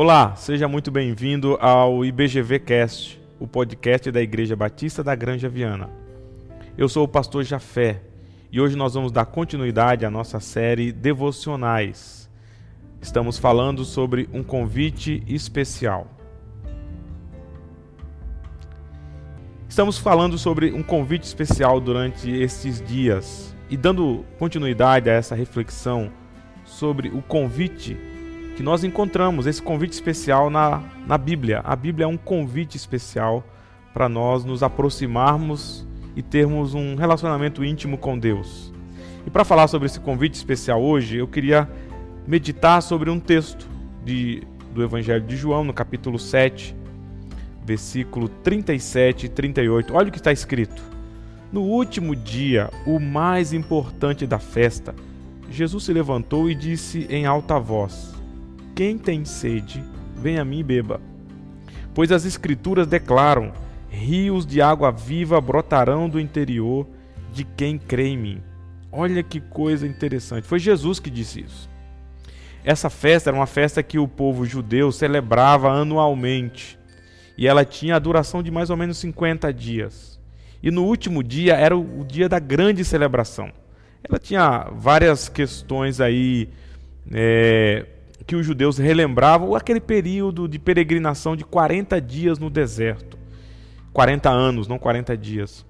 Olá, seja muito bem-vindo ao IBGV Cast, o podcast da Igreja Batista da Granja Viana. Eu sou o pastor Jafé e hoje nós vamos dar continuidade à nossa série Devocionais. Estamos falando sobre um convite especial. Estamos falando sobre um convite especial durante estes dias e dando continuidade a essa reflexão sobre o convite que nós encontramos, esse convite especial na, na Bíblia. A Bíblia é um convite especial para nós nos aproximarmos e termos um relacionamento íntimo com Deus. E para falar sobre esse convite especial hoje, eu queria meditar sobre um texto de, do Evangelho de João, no capítulo 7, versículo 37 e 38. Olha o que está escrito. No último dia, o mais importante da festa, Jesus se levantou e disse em alta voz: Quem tem sede, venha a mim e beba. Pois as Escrituras declaram: rios de água viva brotarão do interior de quem crê em mim. Olha que coisa interessante. Foi Jesus que disse isso. Essa festa era uma festa que o povo judeu celebrava anualmente. E ela tinha a duração de mais ou menos 50 dias. E no último dia era o dia da grande celebração. Ela tinha várias questões aí é, que os judeus relembravam, aquele período de peregrinação de 40 dias no deserto. 40 anos, não 40 dias.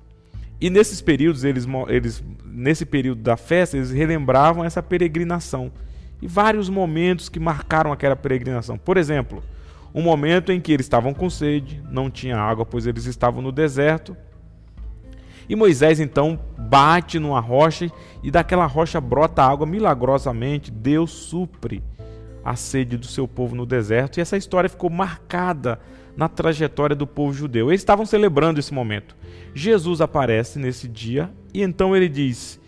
E nesses períodos, eles, eles, nesse período da festa, eles relembravam essa peregrinação. E vários momentos que marcaram aquela peregrinação. Por exemplo, um momento em que eles estavam com sede, não tinha água, pois eles estavam no deserto. E Moisés então bate numa rocha e daquela rocha brota água milagrosamente. Deus supre a sede do seu povo no deserto. E essa história ficou marcada na trajetória do povo judeu. Eles estavam celebrando esse momento. Jesus aparece nesse dia e então ele diz: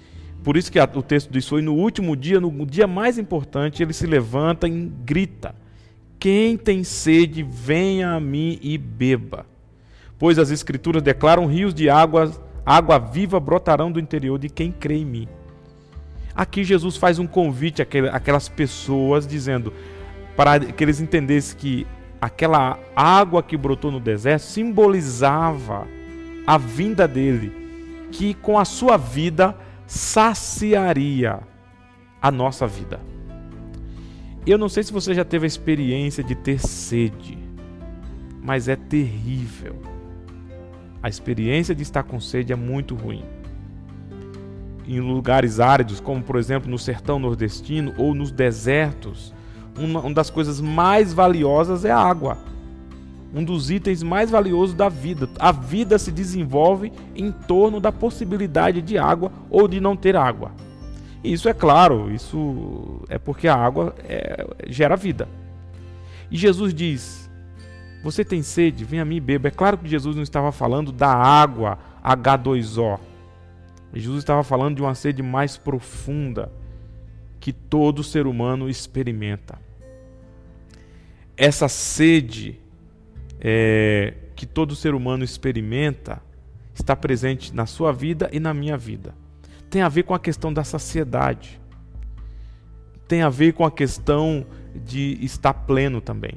por isso que o texto diz: foi no último dia, no dia mais importante, ele se levanta e grita: Quem tem sede, venha a mim e beba. Pois as Escrituras declaram: rios de água, água viva brotarão do interior de quem crê em mim. Aqui Jesus faz um convite àquelas pessoas, dizendo para que eles entendessem que aquela água que brotou no deserto simbolizava a vinda dele, que com a sua vida saciaria a nossa vida. Eu não sei se você já teve a experiência de ter sede, mas é terrível. A experiência de estar com sede é muito ruim. Em lugares áridos, como por exemplo no sertão nordestino ou nos desertos, uma, uma das coisas mais valiosas é a água. Um dos itens mais valiosos da vida. A vida se desenvolve em torno da possibilidade de água ou de não ter água. E isso é claro, isso é porque a água é, gera vida. E Jesus diz: Você tem sede? Vem a mim e beba. É claro que Jesus não estava falando da água H2O. Jesus estava falando de uma sede mais profunda que todo ser humano experimenta essa sede é, que todo ser humano experimenta está presente na sua vida e na minha vida. Tem a ver com a questão da saciedade. Tem a ver com a questão de estar pleno também.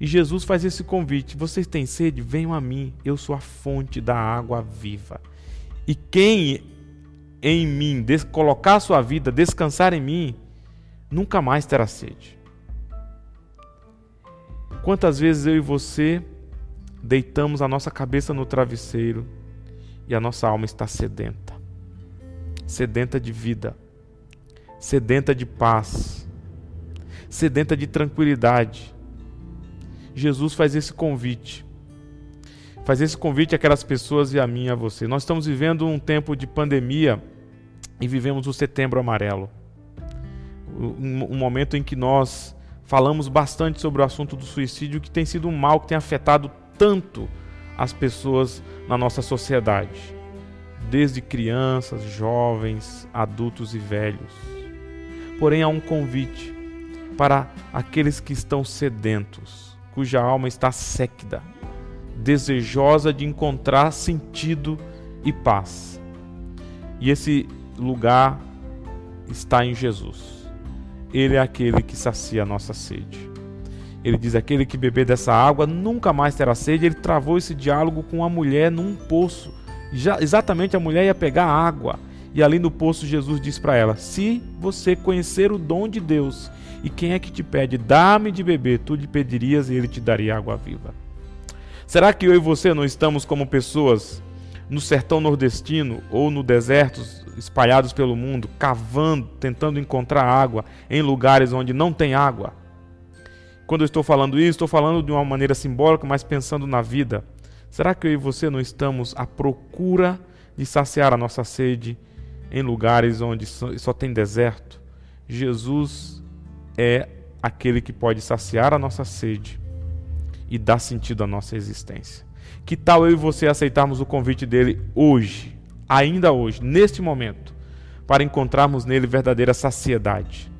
E Jesus faz esse convite: vocês têm sede? Venham a mim, eu sou a fonte da água viva. E quem em mim colocar sua vida, descansar em mim, nunca mais terá sede. Quantas vezes eu e você deitamos a nossa cabeça no travesseiro e a nossa alma está sedenta sedenta de vida, sedenta de paz, sedenta de tranquilidade. Jesus faz esse convite. Faz esse convite àquelas pessoas e a mim e a você. Nós estamos vivendo um tempo de pandemia e vivemos o setembro amarelo. Um, um momento em que nós falamos bastante sobre o assunto do suicídio, que tem sido um mal que tem afetado tanto as pessoas na nossa sociedade, desde crianças, jovens, adultos e velhos. Porém, há um convite para aqueles que estão sedentos, cuja alma está séquida, desejosa de encontrar sentido e paz. E esse lugar está em Jesus. Ele é aquele que sacia a nossa sede. Ele diz: aquele que beber dessa água nunca mais terá sede. Ele travou esse diálogo com a mulher num poço. Já, exatamente a mulher ia pegar água. E ali no poço, Jesus diz para ela: Se você conhecer o dom de Deus, e quem é que te pede, dá-me de beber, tu lhe pedirias e ele te daria água viva. Será que eu e você não estamos como pessoas no sertão nordestino ou no deserto, espalhados pelo mundo, cavando, tentando encontrar água em lugares onde não tem água? Quando eu estou falando isso, estou falando de uma maneira simbólica, mas pensando na vida. Será que eu e você não estamos à procura de saciar a nossa sede em lugares onde só tem deserto? Jesus é aquele que pode saciar a nossa sede e dar sentido à nossa existência. Que tal eu e você aceitarmos o convite dele hoje, ainda hoje, neste momento, para encontrarmos nele verdadeira saciedade?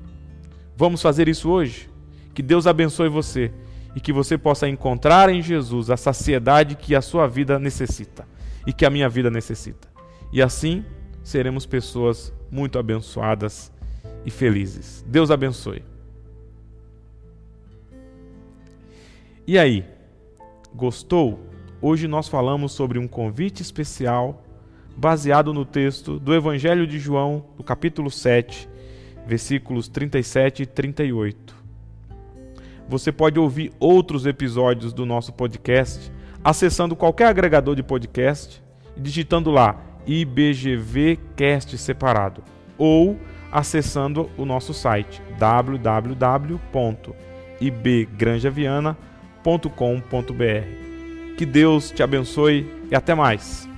Vamos fazer isso hoje? Que Deus abençoe você e que você possa encontrar em Jesus a saciedade que a sua vida necessita e que a minha vida necessita. E assim seremos pessoas muito abençoadas e felizes. Deus abençoe. E aí, gostou? Hoje nós falamos sobre um convite especial baseado no texto do Evangelho de João, do capítulo 7, versículos 37 e 38. Você pode ouvir outros episódios do nosso podcast acessando qualquer agregador de podcast e digitando lá IBGVcast separado ou acessando o nosso site www.ibgranjaviana.com.br. Que Deus te abençoe e até mais.